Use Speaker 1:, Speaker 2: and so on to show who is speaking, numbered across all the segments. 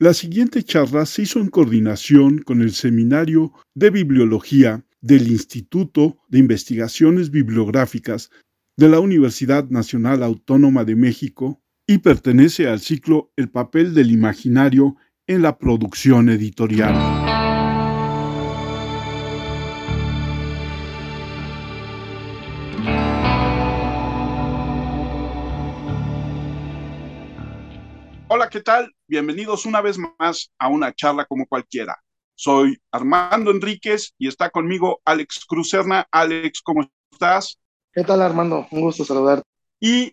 Speaker 1: La siguiente charla se hizo en coordinación con el Seminario de Bibliología del Instituto de Investigaciones Bibliográficas de la Universidad Nacional Autónoma de México y pertenece al ciclo El papel del imaginario en la producción editorial. Tal? Bienvenidos una vez más a una charla como cualquiera. Soy Armando Enríquez y está conmigo Alex Cruzerna. Alex, ¿cómo estás?
Speaker 2: ¿Qué tal, Armando? Un gusto saludarte.
Speaker 1: Y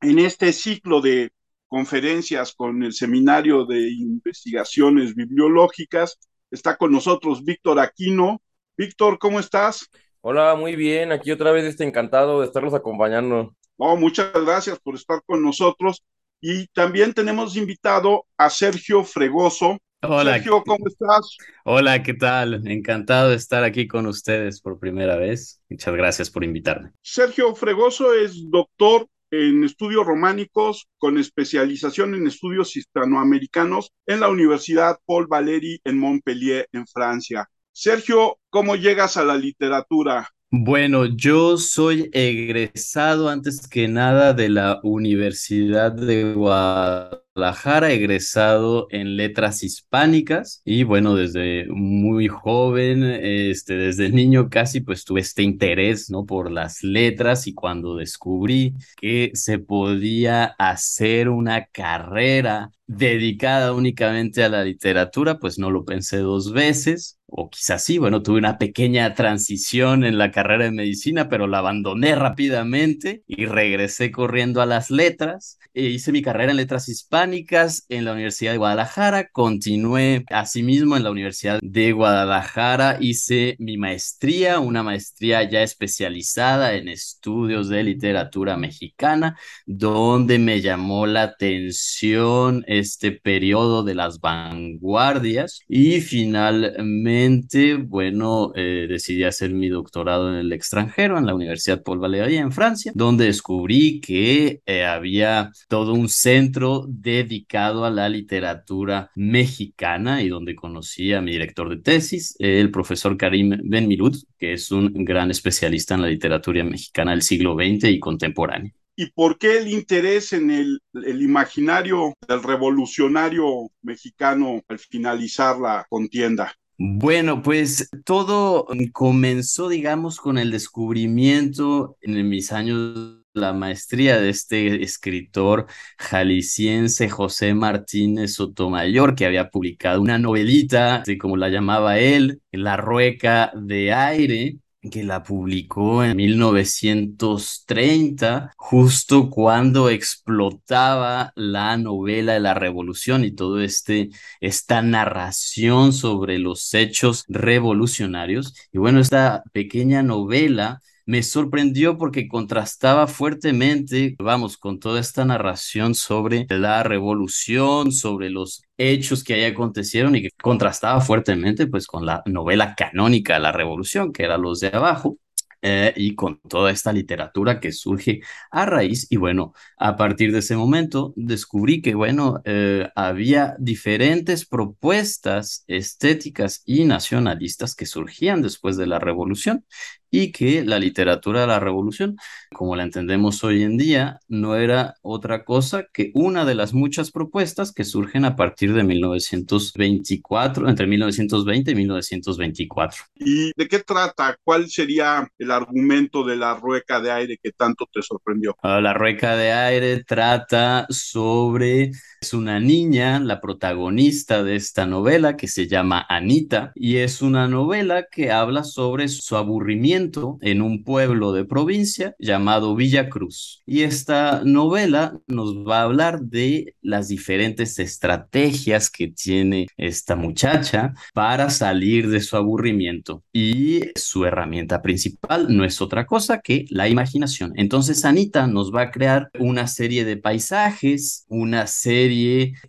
Speaker 1: en este ciclo de conferencias con el Seminario de Investigaciones Bibliológicas está con nosotros Víctor Aquino. Víctor, ¿cómo estás?
Speaker 3: Hola, muy bien. Aquí otra vez estoy encantado de estarlos acompañando.
Speaker 1: Oh, muchas gracias por estar con nosotros. Y también tenemos invitado a Sergio Fregoso.
Speaker 4: Hola.
Speaker 1: Sergio, ¿cómo estás?
Speaker 4: Hola, ¿qué tal? Encantado de estar aquí con ustedes por primera vez. Muchas gracias por invitarme.
Speaker 1: Sergio Fregoso es doctor en estudios románicos con especialización en estudios hispanoamericanos en la Universidad Paul Valéry en Montpellier, en Francia. Sergio, ¿cómo llegas a la literatura?
Speaker 4: Bueno, yo soy egresado antes que nada de la Universidad de Guadalajara, egresado en letras hispánicas y bueno, desde muy joven, este, desde niño casi, pues tuve este interés, ¿no? Por las letras y cuando descubrí que se podía hacer una carrera dedicada únicamente a la literatura, pues no lo pensé dos veces, o quizás sí, bueno, tuve una pequeña transición en la carrera de medicina, pero la abandoné rápidamente y regresé corriendo a las letras. E hice mi carrera en letras hispánicas en la Universidad de Guadalajara, continué asimismo en la Universidad de Guadalajara, hice mi maestría, una maestría ya especializada en estudios de literatura mexicana, donde me llamó la atención este periodo de las vanguardias y finalmente, bueno, eh, decidí hacer mi doctorado en el extranjero, en la Universidad Paul Valéry en Francia, donde descubrí que eh, había todo un centro dedicado a la literatura mexicana y donde conocí a mi director de tesis, el profesor Karim Benmirut, que es un gran especialista en la literatura mexicana del siglo XX y contemporáneo.
Speaker 1: ¿Y por qué el interés en el, imaginario del revolucionario mexicano al finalizar la contienda?
Speaker 4: Bueno, pues todo comenzó, digamos, con el descubrimiento en mis años la maestría de este escritor jalisciense José Martínez Sotomayor, que había publicado una novelita, así como la llamaba él, La Rueca de Aire, que la publicó en 1930, justo cuando explotaba la novela de la revolución y todo este esta narración sobre los hechos revolucionarios. Y bueno, esta pequeña novela me sorprendió porque contrastaba fuertemente, vamos, con toda esta narración sobre la revolución, sobre los hechos que ahí acontecieron y que contrastaba fuertemente pues con la novela canónica la revolución, que era Los de Abajo. Eh, y con toda esta literatura que surge a raíz. Y bueno, a partir de ese momento descubrí que, bueno, eh, había diferentes propuestas estéticas y nacionalistas que surgían después de la revolución y que la literatura de la revolución, como la entendemos hoy en día, no era otra cosa que una de las muchas propuestas que surgen a partir de 1924, entre 1920 y 1924.
Speaker 1: ¿Y de qué trata? ¿Cuál sería el argumento de la rueca de aire que tanto te sorprendió?
Speaker 4: Ah, la rueca de aire trata sobre es una niña, la protagonista de esta novela, que se llama Anita, y es una novela que habla sobre su aburrimiento en un pueblo de provincia llamado Villa Cruz. Y esta novela nos va a hablar de las diferentes estrategias que tiene esta muchacha para salir de su aburrimiento. Y su herramienta principal no es otra cosa que la imaginación. Entonces Anita nos va a crear una serie de paisajes, una serie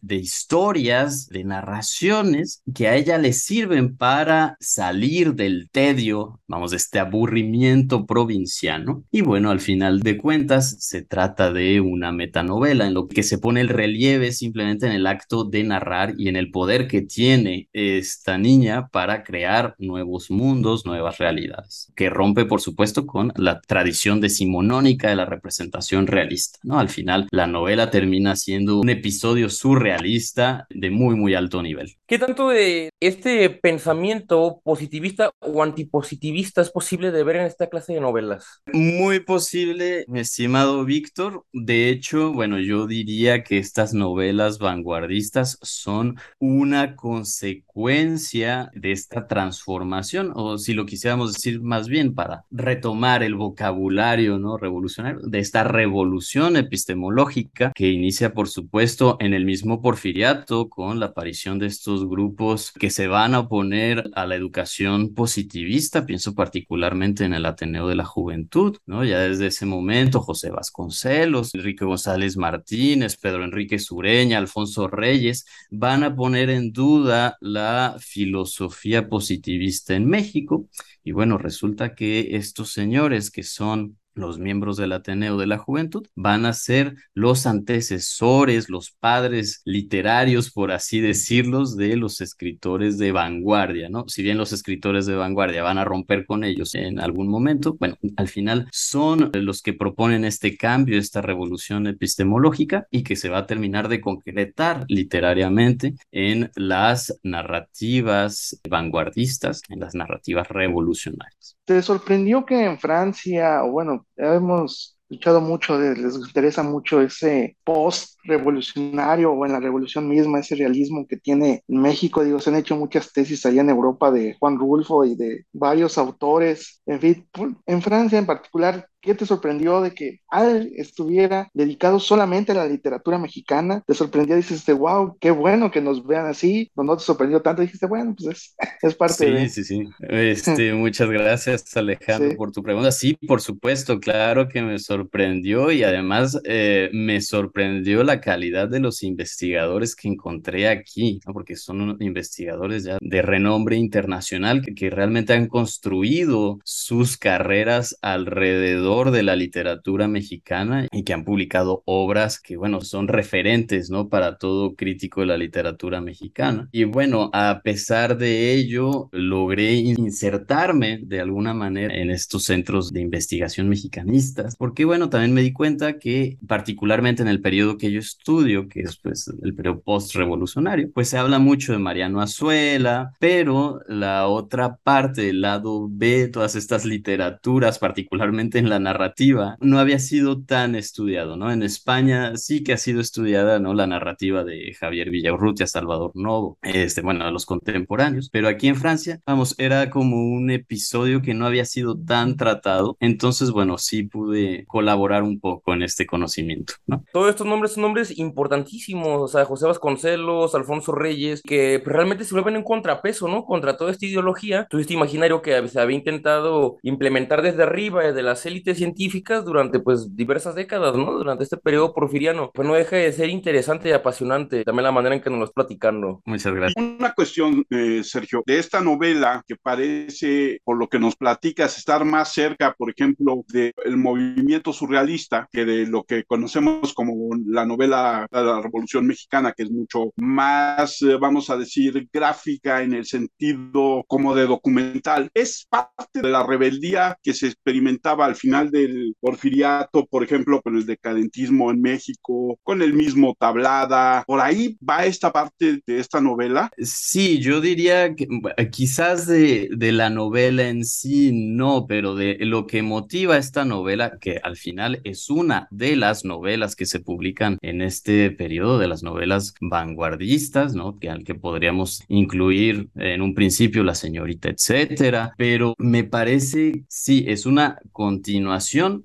Speaker 4: de historias, de narraciones que a ella le sirven para salir del tedio, vamos, de este aburrimiento provinciano. Y bueno, al final de cuentas se trata de una metanovela en lo que se pone el relieve simplemente en el acto de narrar y en el poder que tiene esta niña para crear nuevos mundos, nuevas realidades, que rompe por supuesto con la tradición decimonónica de la representación realista, ¿no? Al final la novela termina siendo un episodio surrealista de muy muy alto nivel.
Speaker 3: ¿Qué tanto de este pensamiento positivista o antipositivista es posible de ver en esta clase de novelas?
Speaker 4: Muy posible, mi estimado Víctor. De hecho, bueno, yo diría que estas novelas vanguardistas son una consecuencia de esta transformación, o si lo quisiéramos decir más bien para retomar el vocabulario no revolucionario de esta revolución epistemológica que inicia, por supuesto, en el mismo porfiriato con la aparición de estos grupos que se van a oponer a la educación positivista, pienso particularmente en el Ateneo de la Juventud, ¿no? Ya desde ese momento, José Vasconcelos, Enrique González Martínez, Pedro Enrique Sureña, Alfonso Reyes, van a poner en duda la filosofía positivista en México. Y bueno, resulta que estos señores que son los miembros del Ateneo de la Juventud van a ser los antecesores, los padres literarios, por así decirlos, de los escritores de vanguardia, ¿no? Si bien los escritores de vanguardia van a romper con ellos en algún momento, bueno, al final son los que proponen este cambio, esta revolución epistemológica y que se va a terminar de concretar literariamente en las narrativas vanguardistas, en las narrativas revolucionarias.
Speaker 2: ¿Te sorprendió que en Francia, o bueno, hemos escuchado mucho, de, les interesa mucho ese post revolucionario o en la revolución misma, ese realismo que tiene México. Digo, se han hecho muchas tesis allá en Europa de Juan Rulfo y de varios autores. En fin, en Francia en particular, ¿Qué te sorprendió de que Al estuviera dedicado solamente a la literatura mexicana? ¿Te sorprendió? Dices, wow, qué bueno que nos vean así. No, no te sorprendió tanto. Dijiste, bueno, pues es, es parte
Speaker 4: sí,
Speaker 2: de...
Speaker 4: Sí, sí, sí. Este, muchas gracias, Alejandro, por tu pregunta. Sí, por supuesto, claro que me sorprendió y además eh, me sorprendió la calidad de los investigadores que encontré aquí, porque son investigadores ya de renombre internacional que, que realmente han construido sus carreras alrededor de la literatura mexicana y que han publicado obras que, bueno, son referentes, ¿no? Para todo crítico de la literatura mexicana. Y bueno, a pesar de ello, logré insertarme de alguna manera en estos centros de investigación mexicanistas, porque bueno, también me di cuenta que particularmente en el periodo que yo estudio, que es pues el periodo post-revolucionario, pues se habla mucho de Mariano Azuela, pero la otra parte, el lado B, todas estas literaturas, particularmente en la narrativa no había sido tan estudiado, ¿no? En España sí que ha sido estudiada, ¿no? La narrativa de Javier Villaurrutia, Salvador Novo, este, bueno, los contemporáneos, pero aquí en Francia, vamos, era como un episodio que no había sido tan tratado, entonces, bueno, sí pude colaborar un poco en este conocimiento, ¿no?
Speaker 3: Todos estos nombres son nombres importantísimos, o sea, José Vasconcelos, Alfonso Reyes, que realmente se vuelven en contrapeso, ¿no? Contra toda esta ideología, todo este imaginario que se había intentado implementar desde arriba, desde las élites científicas durante pues diversas décadas, ¿no? Durante este periodo porfiriano. Pues no deja de ser interesante y apasionante también la manera en que nos lo estás platicando.
Speaker 4: Muchas gracias.
Speaker 1: Una cuestión, eh, Sergio, de esta novela que parece, por lo que nos platicas, estar más cerca, por ejemplo, del movimiento surrealista que de lo que conocemos como la novela de la Revolución Mexicana, que es mucho más, eh, vamos a decir, gráfica en el sentido como de documental. Es parte de la rebeldía que se experimentaba al final del porfiriato, por ejemplo, con el decadentismo en México, con el mismo Tablada. ¿Por ahí va esta parte de esta novela?
Speaker 4: Sí, yo diría que quizás de, de la novela en sí no, pero de lo que motiva esta novela, que al final es una de las novelas que se publican en este periodo, de las novelas vanguardistas, ¿no? Que al que podríamos incluir en un principio la señorita, etcétera, pero me parece, sí, es una continuación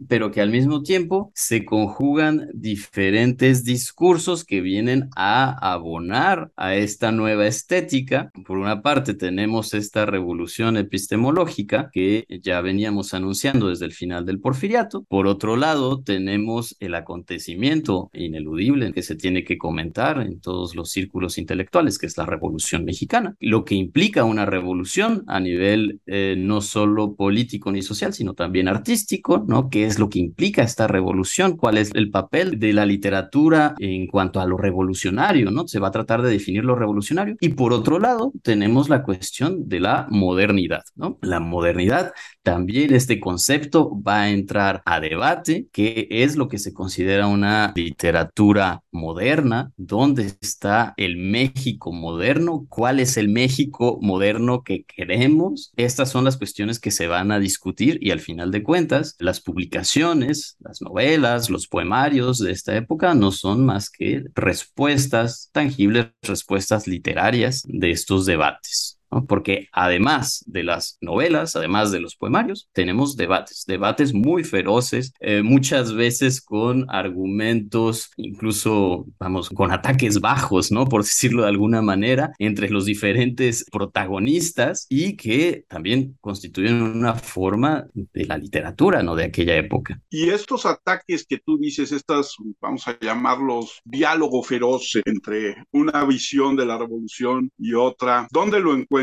Speaker 4: pero que al mismo tiempo se conjugan diferentes discursos que vienen a abonar a esta nueva estética. Por una parte tenemos esta revolución epistemológica que ya veníamos anunciando desde el final del porfiriato. Por otro lado tenemos el acontecimiento ineludible que se tiene que comentar en todos los círculos intelectuales, que es la Revolución Mexicana, lo que implica una revolución a nivel eh, no solo político ni social, sino también artístico, ¿no? ¿Qué es lo que implica esta revolución? ¿Cuál es el papel de la literatura en cuanto a lo revolucionario, ¿no? Se va a tratar de definir lo revolucionario. Y por otro lado, tenemos la cuestión de la modernidad, ¿no? La modernidad, también este concepto va a entrar a debate, qué es lo que se considera una literatura moderna, dónde está el México moderno, cuál es el México moderno que queremos. Estas son las cuestiones que se van a discutir y al final de cuentas, las publicaciones, las novelas, los poemarios de esta época no son más que respuestas tangibles, respuestas literarias de estos debates porque además de las novelas, además de los poemarios, tenemos debates, debates muy feroces, eh, muchas veces con argumentos, incluso, vamos, con ataques bajos, ¿no? Por decirlo de alguna manera, entre los diferentes protagonistas y que también constituyen una forma de la literatura, ¿no? De aquella época.
Speaker 1: Y estos ataques que tú dices, estas, vamos a llamarlos diálogo feroz entre una visión de la revolución y otra, ¿dónde lo encuentras?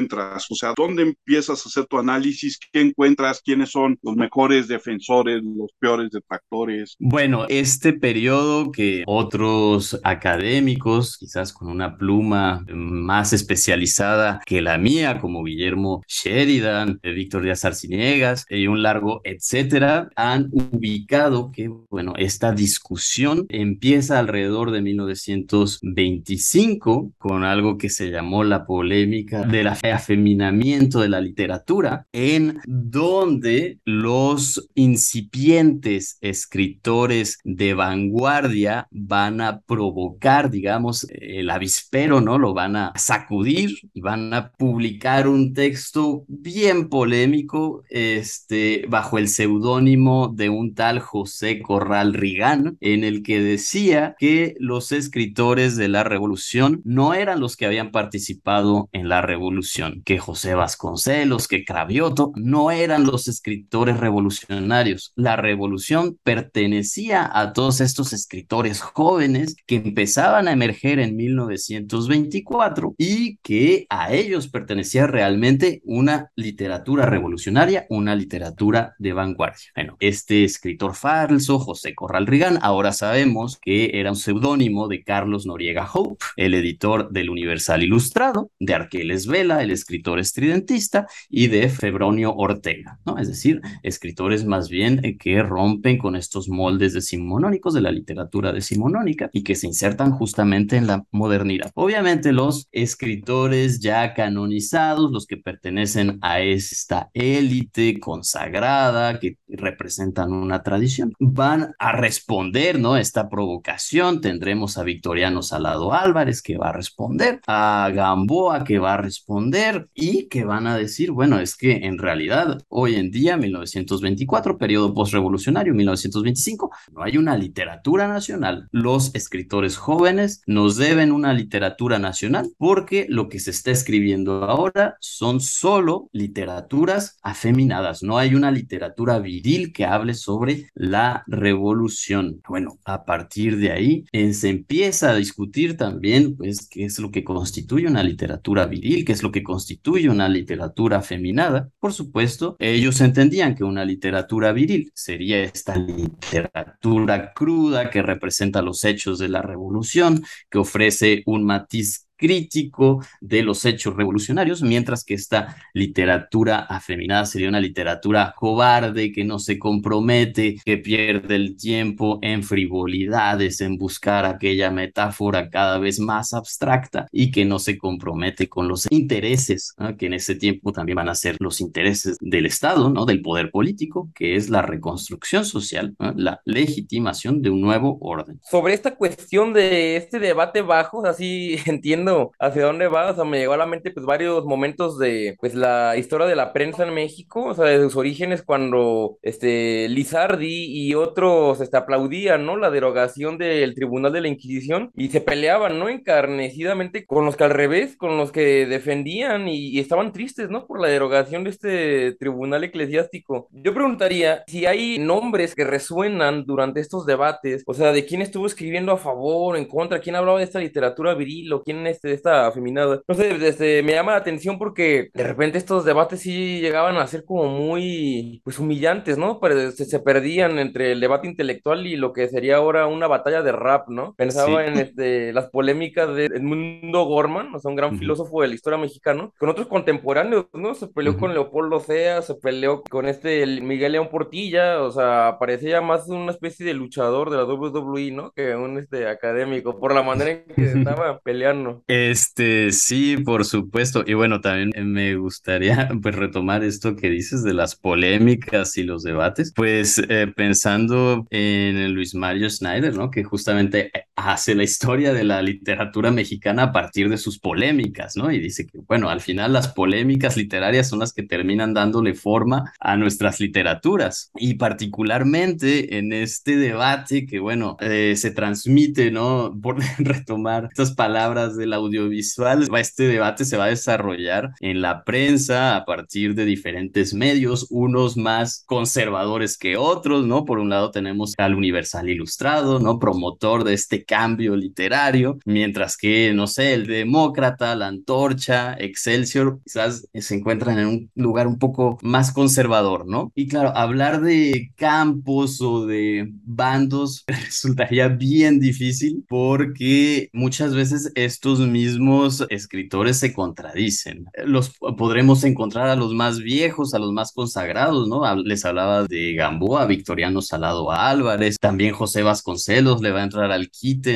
Speaker 1: O sea, ¿dónde empiezas a hacer tu análisis? ¿Qué encuentras? ¿Quiénes son los mejores defensores, los peores detractores?
Speaker 4: Bueno, este periodo que otros académicos, quizás con una pluma más especializada que la mía, como Guillermo Sheridan, eh, Víctor Díaz Arciniegas y un largo etcétera, han ubicado que, bueno, esta discusión empieza alrededor de 1925 con algo que se llamó la polémica de la afeminamiento de la literatura, en donde los incipientes escritores de vanguardia van a provocar, digamos, el avispero, ¿no? Lo van a sacudir y van a publicar un texto bien polémico, este, bajo el seudónimo de un tal José Corral Rigán, en el que decía que los escritores de la revolución no eran los que habían participado en la revolución, que José Vasconcelos, que Cravioto, no eran los escritores revolucionarios. La revolución pertenecía a todos estos escritores jóvenes que empezaban a emerger en 1924 y que a ellos pertenecía realmente una literatura revolucionaria, una literatura de vanguardia. Bueno, este escritor falso, José Corral Rigán, ahora sabemos que era un seudónimo de Carlos Noriega Hope, el editor del Universal Ilustrado, de Arqueles Vela, escritor estridentista, y de Febronio Ortega, ¿no? Es decir, escritores más bien eh, que rompen con estos moldes decimonónicos de la literatura decimonónica y que se insertan justamente en la modernidad. Obviamente los escritores ya canonizados, los que pertenecen a esta élite consagrada que representan una tradición, van a responder, ¿no? Esta provocación. Tendremos a Victoriano Salado Álvarez que va a responder, a Gamboa que va a responder, y que van a decir, bueno, es que en realidad hoy en día, 1924, periodo postrevolucionario, 1925, no hay una literatura nacional. Los escritores jóvenes nos deben una literatura nacional porque lo que se está escribiendo ahora son solo literaturas afeminadas, no hay una literatura viril que hable sobre la revolución. Bueno, a partir de ahí eh, se empieza a discutir también, pues, qué es lo que constituye una literatura viril, qué es lo que constituye una literatura feminada, por supuesto, ellos entendían que una literatura viril sería esta literatura cruda que representa los hechos de la revolución, que ofrece un matiz crítico de los hechos revolucionarios, mientras que esta literatura afeminada sería una literatura cobarde, que no se compromete, que pierde el tiempo en frivolidades, en buscar aquella metáfora cada vez más abstracta y que no se compromete con los intereses, que en ese tiempo también van a ser los intereses del Estado, ¿no? del poder político, que es la reconstrucción social, la legitimación de un nuevo orden.
Speaker 3: Sobre esta cuestión de este debate bajo, así entiendo hacia dónde va, o sea, me llegó a la mente pues varios momentos de pues la historia de la prensa en México, o sea, de sus orígenes cuando este Lizardi y otros este, aplaudían, ¿no? La derogación del Tribunal de la Inquisición y se peleaban, ¿no? Encarnecidamente con los que al revés, con los que defendían y, y estaban tristes, ¿no? Por la derogación de este tribunal eclesiástico. Yo preguntaría si hay nombres que resuenan durante estos debates, o sea, de quién estuvo escribiendo a favor, en contra, quién hablaba de esta literatura viril o quién este, esta afeminada. No sé, desde, me llama la atención porque de repente estos debates sí llegaban a ser como muy, pues humillantes, ¿no? Pero se, se perdían entre el debate intelectual y lo que sería ahora una batalla de rap, ¿no? Pensaba en este, las polémicas de Edmundo Gorman, o sea, un gran
Speaker 4: Ujú.
Speaker 3: filósofo de la historia mexicana, con otros contemporáneos, ¿no? Se peleó
Speaker 4: Ujú.
Speaker 3: con Leopoldo Sea, se peleó con este el Miguel León Portilla, o sea, parecía más una especie de luchador de la WWE, ¿no? Que un este académico, por la manera en que estaba peleando.
Speaker 4: Este, sí, por supuesto. Y bueno, también me gustaría pues retomar esto que dices de las polémicas y los debates, pues eh, pensando en Luis Mario Schneider, ¿no? Que justamente hace la historia de la literatura mexicana a partir de sus polémicas, ¿no? Y dice que, bueno, al final las polémicas literarias son las que terminan dándole forma a nuestras literaturas. Y particularmente en este debate que, bueno, eh, se transmite, ¿no? Por retomar estas palabras del audiovisual, este debate se va a desarrollar en la prensa a partir de diferentes medios, unos más conservadores que otros, ¿no? Por un lado tenemos al Universal Ilustrado, ¿no? Promotor de este cambio literario, mientras que, no sé, el Demócrata, la Antorcha, Excelsior, quizás se encuentran en un lugar un poco más conservador, ¿no? Y claro, hablar de campos o de bandos resultaría bien difícil porque muchas veces estos mismos escritores se contradicen. Los podremos encontrar a los más viejos, a los más consagrados, ¿no? Les hablaba de Gamboa, Victoriano Salado Álvarez, también José Vasconcelos le va a entrar al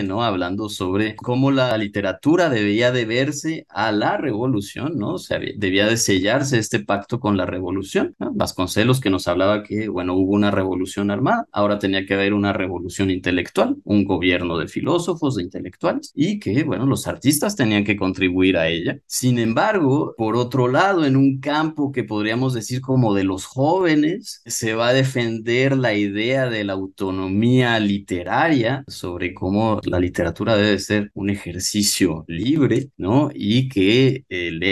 Speaker 4: ¿no? Hablando sobre cómo la literatura debía de verse a la revolución, ¿no? O sea, debía de sellarse este pacto con la revolución. Vasconcelos que nos hablaba que, bueno, hubo una revolución armada, ahora tenía que haber una revolución intelectual, un gobierno de filósofos, de intelectuales, y que, bueno, los artistas tenían que contribuir a ella. Sin embargo, por otro lado, en un campo que podríamos decir como de los jóvenes, se va a defender la idea de la autonomía literaria sobre cómo la literatura debe ser un ejercicio libre, ¿no? Y que el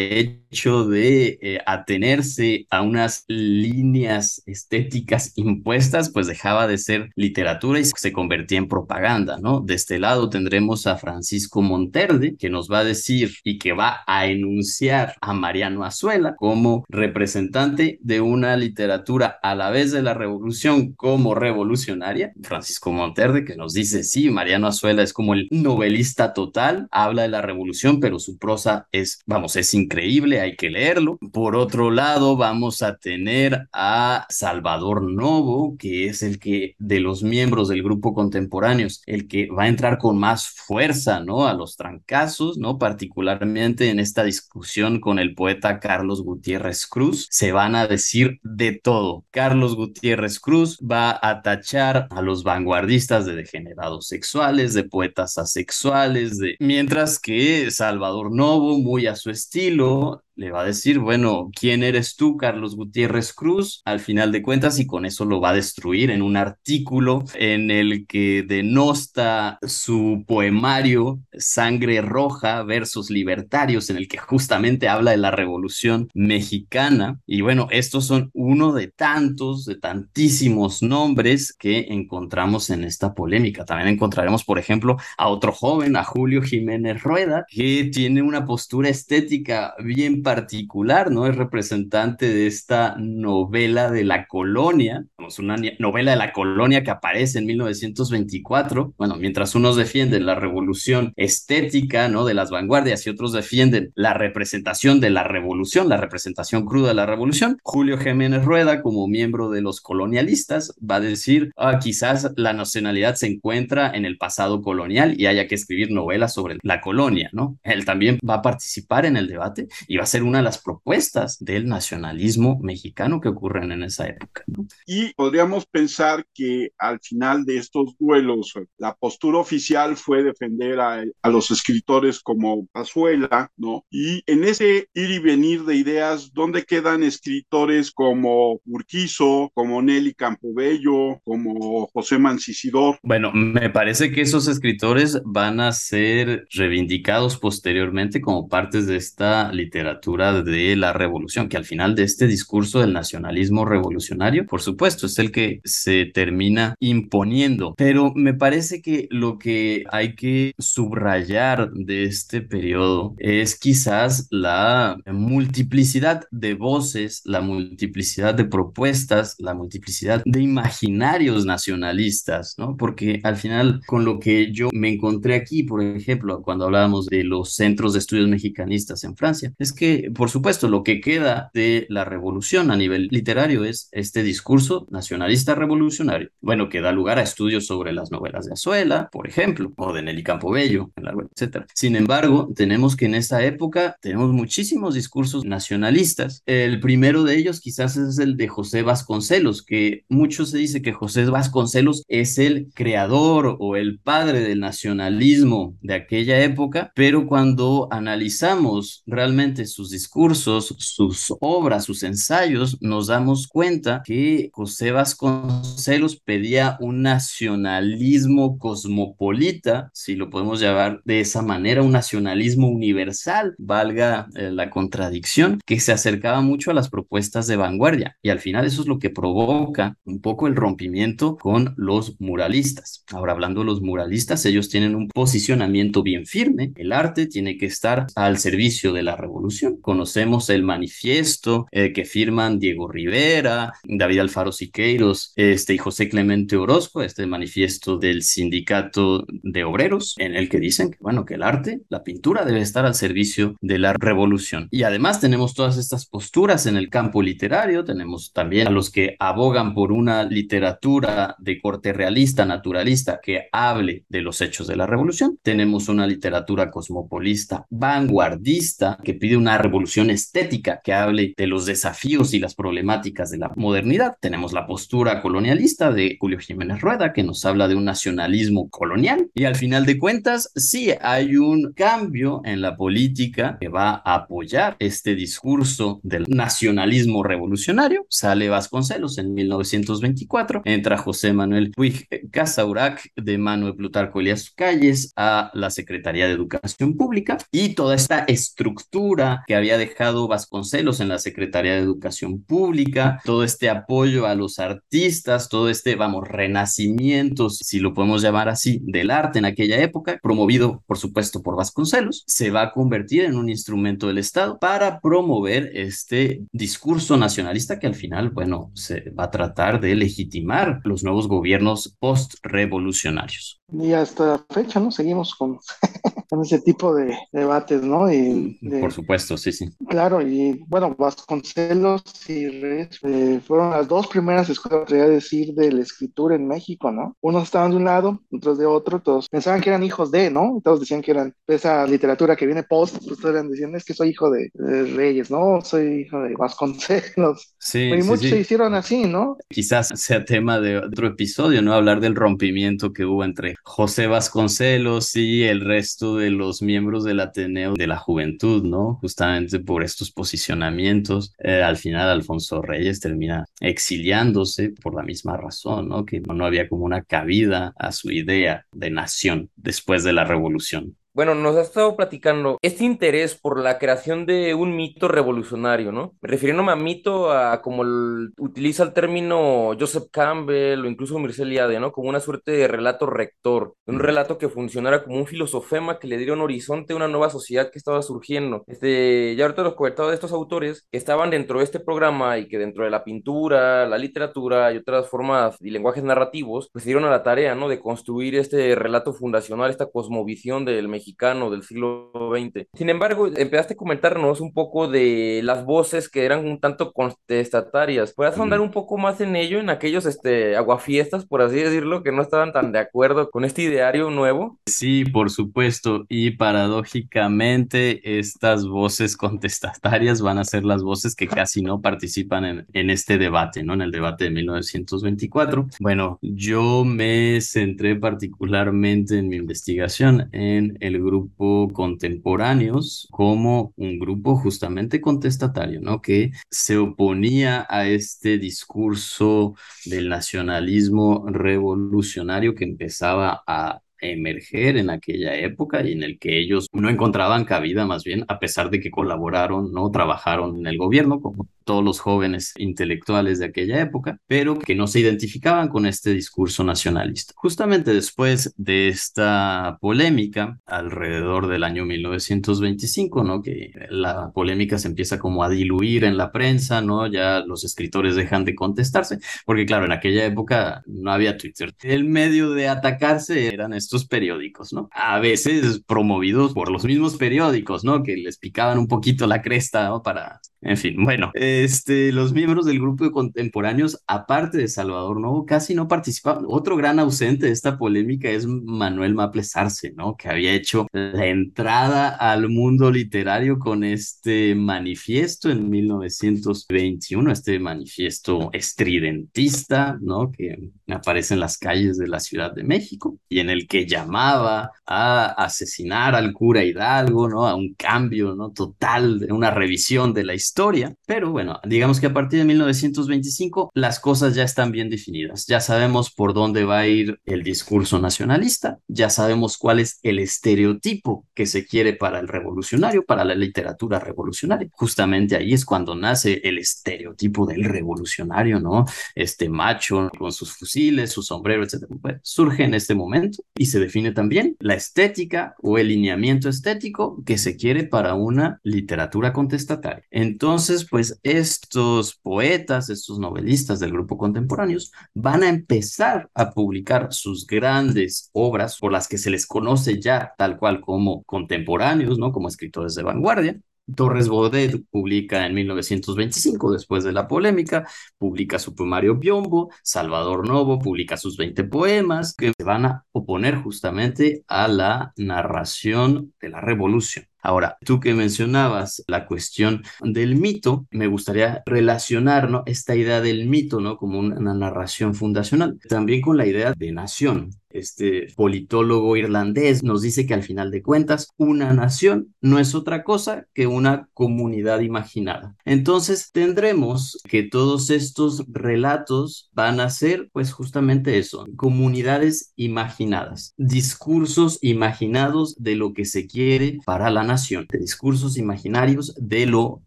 Speaker 4: hecho de eh, atenerse a unas líneas estéticas impuestas, pues dejaba de ser literatura y se convertía en propaganda, ¿no? De este lado tendremos a Francisco Monterde, que nos va a decir y que va a enunciar a Mariano Azuela como representante de una literatura a la vez de la revolución como revolucionaria. Francisco Monterde, que nos dice, sí, Mariano Azuela es como el novelista total, habla de la revolución, pero su prosa es, vamos, es increíble, hay que leerlo. Por otro lado, vamos a tener a Salvador Novo, que es el que de los miembros del grupo contemporáneos, el que va a entrar con más fuerza, ¿no? A los trancazos, ¿no? Particularmente en esta discusión con el poeta Carlos Gutiérrez Cruz, se van a decir de todo. Carlos Gutiérrez Cruz va a tachar a los vanguardistas de degenerados sexuales, de poetas asexuales, de... mientras que Salvador Novo, muy a su estilo, le va a decir, bueno, ¿quién eres tú, Carlos Gutiérrez Cruz? Al final de cuentas, y con eso lo va a destruir en un artículo en el que denosta su poemario Sangre Roja versus Libertarios, en el que justamente habla de la Revolución Mexicana. Y bueno, estos son uno de tantos, de tantísimos nombres que encontramos en esta polémica. También encontraremos, por ejemplo, a otro joven, a Julio Jiménez Rueda, que tiene una postura estética bien particular, ¿no? Es representante de esta novela de la colonia, una novela de la colonia que aparece en 1924, bueno, mientras unos defienden la revolución estética, ¿no? De las vanguardias y otros defienden la representación de la revolución, la representación cruda de la revolución, Julio Jiménez Rueda, como miembro de los colonialistas, va a decir, ah, quizás la nacionalidad se encuentra en el pasado colonial y haya que escribir novelas sobre la colonia, ¿no? Él también va a participar en el debate y va a ser una de las propuestas del nacionalismo mexicano que ocurren en esa época.
Speaker 1: Y podríamos pensar que al final de estos duelos, la postura oficial fue defender a, a los escritores como Azuela, ¿no? Y en ese ir y venir de ideas, ¿dónde quedan escritores como Urquizo, como Nelly Campobello, como José Mancisidor?
Speaker 4: Bueno, me parece que esos escritores van a ser reivindicados posteriormente como partes de esta literatura de la revolución, que al final de este discurso del nacionalismo revolucionario, por supuesto, es el que se termina imponiendo. Pero me parece que lo que hay que subrayar de este periodo es quizás la multiplicidad de voces, la multiplicidad de propuestas, la multiplicidad de imaginarios nacionalistas, ¿no? Porque al final, con lo que yo me encontré aquí, por ejemplo, cuando hablábamos de los centros de estudios mexicanistas en Francia, es que, por supuesto, lo que queda de la revolución a nivel literario es este discurso nacionalista revolucionario, bueno, que da lugar a estudios sobre las novelas de Azuela, por ejemplo, o de Nelly Campobello, etc. Sin embargo, tenemos que en esta época tenemos muchísimos discursos nacionalistas. El primero de ellos quizás es el de José Vasconcelos, que mucho se dice que José Vasconcelos es el creador o el padre del nacionalismo de aquella época, pero cuando analizamos realmente sus discursos, sus obras, sus ensayos, nos damos cuenta que José Vasconcelos pedía un nacionalismo cosmopolita, si lo podemos llamar de esa manera, un nacionalismo universal, valga eh, la contradicción, que se acercaba mucho a las propuestas de vanguardia. Y al final eso es lo que provoca un poco el rompimiento con los muralistas. Ahora, hablando de los muralistas, ellos tienen un posicionamiento bien firme. El arte tiene que estar al servicio de la revolución. Conocemos el manifiesto eh, que firman Diego Rivera, David Alfaro Siqueiros este, y José Clemente Orozco, este manifiesto del sindicato de obreros, en el que dicen que, bueno, que el arte, la pintura debe estar al servicio de la revolución. Y además tenemos todas estas posturas en el campo literario, tenemos también a los que abogan por una literatura de corte realista, naturalista, que hable de los hechos de la revolución. Tenemos una literatura cosmopolista, vanguardista, que pide una revolución estética que hable de los desafíos y las problemáticas de la modernidad. Tenemos la postura colonialista de Julio Jiménez Rueda, que nos habla de un nacionalismo colonial. Y al final de cuentas, sí hay un cambio en la política que va a apoyar este discurso del nacionalismo revolucionario. Sale Vasconcelos en 1924, entra José Manuel Puig Casaurac de Manuel Plutarco Elias Calles a la Secretaría de Educación Pública y toda esta estructura que había dejado Vasconcelos en la Secretaría de Educación Pública, todo este apoyo a los artistas, todo este, vamos, renacimiento, si lo podemos llamar así, del arte en aquella época, promovido por supuesto por Vasconcelos, se va a convertir en un instrumento del Estado para promover este discurso nacionalista que al final, bueno, se va a tratar de legitimar los nuevos gobiernos post-revolucionarios.
Speaker 2: Y hasta la fecha, ¿no? Seguimos con, con ese tipo de debates, ¿no? Y
Speaker 4: Por supuesto, sí, sí.
Speaker 2: Claro, y bueno, Vasconcelos y Reyes eh, fueron las dos primeras escuelas, podría decir, de la escritura en México, ¿no? Unos estaban de un lado, otros de otro, todos pensaban que eran hijos de, ¿no? Todos decían que eran de esa literatura que viene post, pues todos diciendo, es que soy hijo de, de Reyes, ¿no? Soy hijo de Vasconcelos.
Speaker 4: Sí,
Speaker 2: y
Speaker 4: sí,
Speaker 2: muchos
Speaker 4: sí.
Speaker 2: se hicieron así, ¿no?
Speaker 4: Quizás sea tema de otro episodio, ¿no? Hablar del rompimiento que hubo entre José Vasconcelos y el resto de los miembros del Ateneo de la Juventud, ¿no? Justamente por estos posicionamientos. Eh, al final, Alfonso Reyes termina exiliándose por la misma razón, ¿no? Que no había como una cabida a su idea de nación después de la revolución.
Speaker 3: Bueno, nos ha estado platicando este interés por la creación de un mito revolucionario, ¿no? Refiriéndome a mito a como el- utiliza el término Joseph Campbell o incluso Mircea Eliade, ¿no? Como una suerte de relato rector, un relato que funcionara como un filosofema que le diera un horizonte a una nueva sociedad que estaba surgiendo. Este, ya ahorita los comentaba de estos autores que estaban dentro de este programa y que dentro de la pintura, la literatura y otras formas y lenguajes narrativos, pues se dieron a la tarea, ¿no? De construir este relato fundacional, esta cosmovisión del mexicano mexicano del siglo XX. Sin embargo, empezaste a comentarnos un poco de las voces que eran un tanto contestatarias. ¿Puedes ahondar un poco más en ello, en aquellos este, aguafiestas, por así decirlo, que no estaban tan de acuerdo con este ideario nuevo?
Speaker 4: Sí, por supuesto. Y paradójicamente, estas voces contestatarias van a ser las voces que casi no participan en, en este debate, ¿no? En el debate de 1924. Bueno, yo me centré particularmente en mi investigación en el grupo contemporáneos como un grupo justamente contestatario, ¿no? Que se oponía a este discurso del nacionalismo revolucionario que empezaba a emerger en aquella época y en el que ellos no encontraban cabida más bien, a pesar de que colaboraron, no trabajaron en el gobierno, como todos los jóvenes intelectuales de aquella época, pero que no se identificaban con este discurso nacionalista. Justamente después de esta polémica, alrededor del año 1925, ¿no? Que la polémica se empieza como a diluir en la prensa, ¿no? Ya los escritores dejan de contestarse, porque claro, en aquella época no había Twitter. El medio de atacarse eran estos periódicos, ¿no? A veces promovidos por los mismos periódicos, ¿no? Que les picaban un poquito la cresta, ¿no? Para, en fin, bueno, este, los miembros del grupo de contemporáneos, aparte de Salvador Novo, casi no participaban. Otro gran ausente de esta polémica es Manuel Maples Arce, ¿no? Que había hecho la entrada al mundo literario con este manifiesto en 1921, este manifiesto estridentista, ¿no? Que aparece en las calles de la Ciudad de México y en el que llamaba a asesinar al cura Hidalgo, ¿no? A un cambio, ¿no? Total, una revisión de la historia. Pero bueno, digamos que a partir de 1925 las cosas ya están bien definidas. Ya sabemos por dónde va a ir el discurso nacionalista, ya sabemos cuál es el estereotipo que se quiere para el revolucionario, para la literatura revolucionaria. Justamente ahí es cuando nace el estereotipo del revolucionario, ¿no? Este macho con sus fusiles, su sombrero, etc. surge en este momento y se define también la estética o el lineamiento estético que se quiere para una literatura contestataria. Entonces, pues estos poetas, estos novelistas del grupo contemporáneos van a empezar a publicar sus grandes obras por las que se les conoce ya tal cual como contemporáneos, ¿no? Como escritores de vanguardia. Torres Bodet publica en 1925, después de la polémica, publica su poemario Biombo, Salvador Novo publica sus 20 poemas que se van a oponer justamente a la narración de la revolución. Ahora, tú que mencionabas la cuestión del mito, me gustaría relacionar ¿no? esta idea del mito ¿no? como una narración fundacional, también con la idea de nación este politólogo irlandés, nos dice que al final de cuentas una nación no es otra cosa que una comunidad imaginada. Entonces tendremos que todos estos relatos van a ser pues justamente eso, comunidades imaginadas, discursos imaginados de lo que se quiere para la nación, discursos imaginarios de lo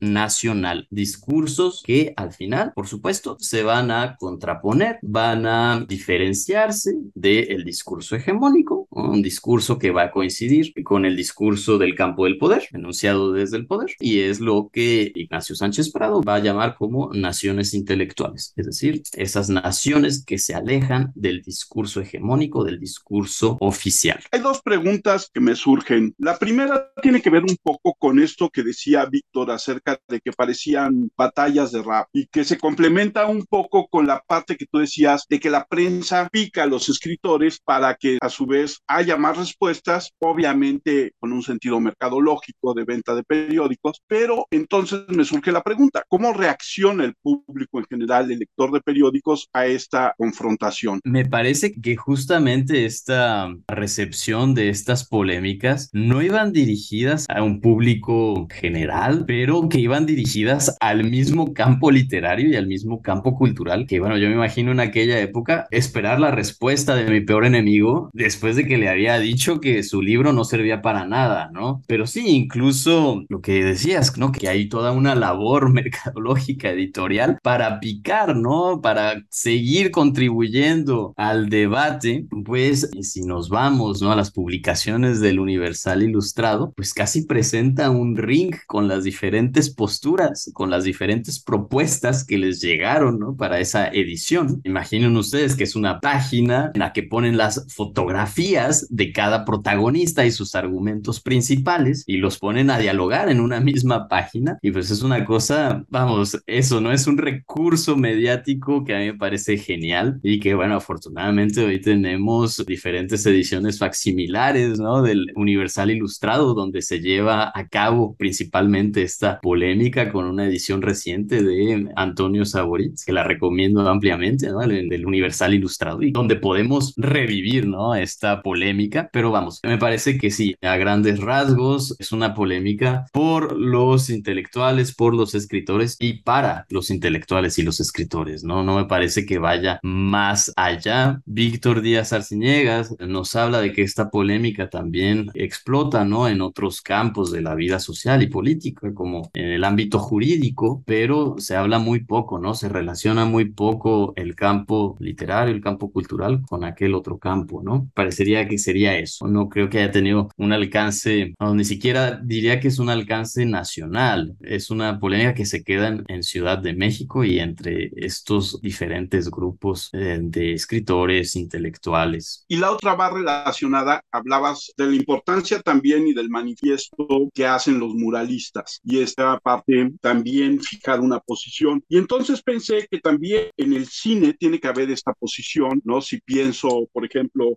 Speaker 4: nacional, discursos que al final, por supuesto, se van a contraponer, van a diferenciarse del discurso hegemónico, un discurso que va a coincidir con el discurso del campo del poder, enunciado desde el poder, y es lo que Ignacio Sánchez Prado va a llamar como naciones intelectuales, es decir, esas naciones que se alejan del discurso hegemónico, del discurso oficial.
Speaker 1: Hay dos preguntas que me surgen. La primera tiene que ver un poco con esto que decía Víctor acerca de que parecían batallas de rap y que se complementa un poco con la parte que tú decías de que la prensa pica a los escritores para que a su vez haya más respuestas, obviamente con un sentido mercadológico de venta de periódicos, pero entonces me surge la pregunta, ¿cómo reacciona el público en general, el lector de periódicos, a esta confrontación?
Speaker 4: Me parece que justamente esta recepción de estas polémicas no iban dirigidas a un público general, pero que iban dirigidas al mismo campo literario y al mismo campo cultural, que bueno, yo me imagino en aquella época esperar la respuesta de mi peor enemigo después de que le había dicho que su libro no servía para nada, ¿no? Pero sí, incluso lo que decías, ¿no? Que hay toda una labor mercadológica editorial para picar, ¿no? Para seguir contribuyendo al debate, pues si nos vamos, ¿no? A las publicaciones del Universal Ilustrado, pues casi presenta un ring con las diferentes posturas, con las diferentes propuestas que les llegaron, ¿no? Para esa edición. Imaginen ustedes que es una página en la que ponen la las fotografías de cada protagonista y sus argumentos principales y los ponen a dialogar en una misma página. Y pues es una cosa, vamos, eso no es un recurso mediático que a mí me parece genial y que bueno, afortunadamente hoy tenemos diferentes ediciones facsimilares, ¿no? Del Universal Ilustrado, donde se lleva a cabo principalmente esta polémica con una edición reciente de Antonio Saboritz, que la recomiendo ampliamente, ¿no? Del Universal Ilustrado, y donde podemos revivir, ¿no? Esta polémica, pero vamos, me parece que sí, a grandes rasgos es una polémica por los intelectuales, por los escritores y para los intelectuales y los escritores, ¿no? No me parece que vaya más allá. Víctor Díaz Arciniegas nos habla de que esta polémica también explota, ¿no? En otros campos de la vida social y política, como en el ámbito jurídico, pero se habla muy poco, ¿no? Se relaciona muy poco el campo literario, el campo cultural con aquel otro campo, ¿no? Parecería que sería eso. No creo que haya tenido un alcance, ni siquiera diría que es un alcance nacional. Es una polémica que se queda en, Ciudad de México y entre estos diferentes grupos eh, de escritores, intelectuales.
Speaker 1: Y la otra va relacionada, hablabas de la importancia también y del manifiesto que hacen los muralistas. Y esta parte también fijar una posición. Y entonces pensé que también en el cine tiene que haber esta posición, ¿no? Si pienso, por ejemplo,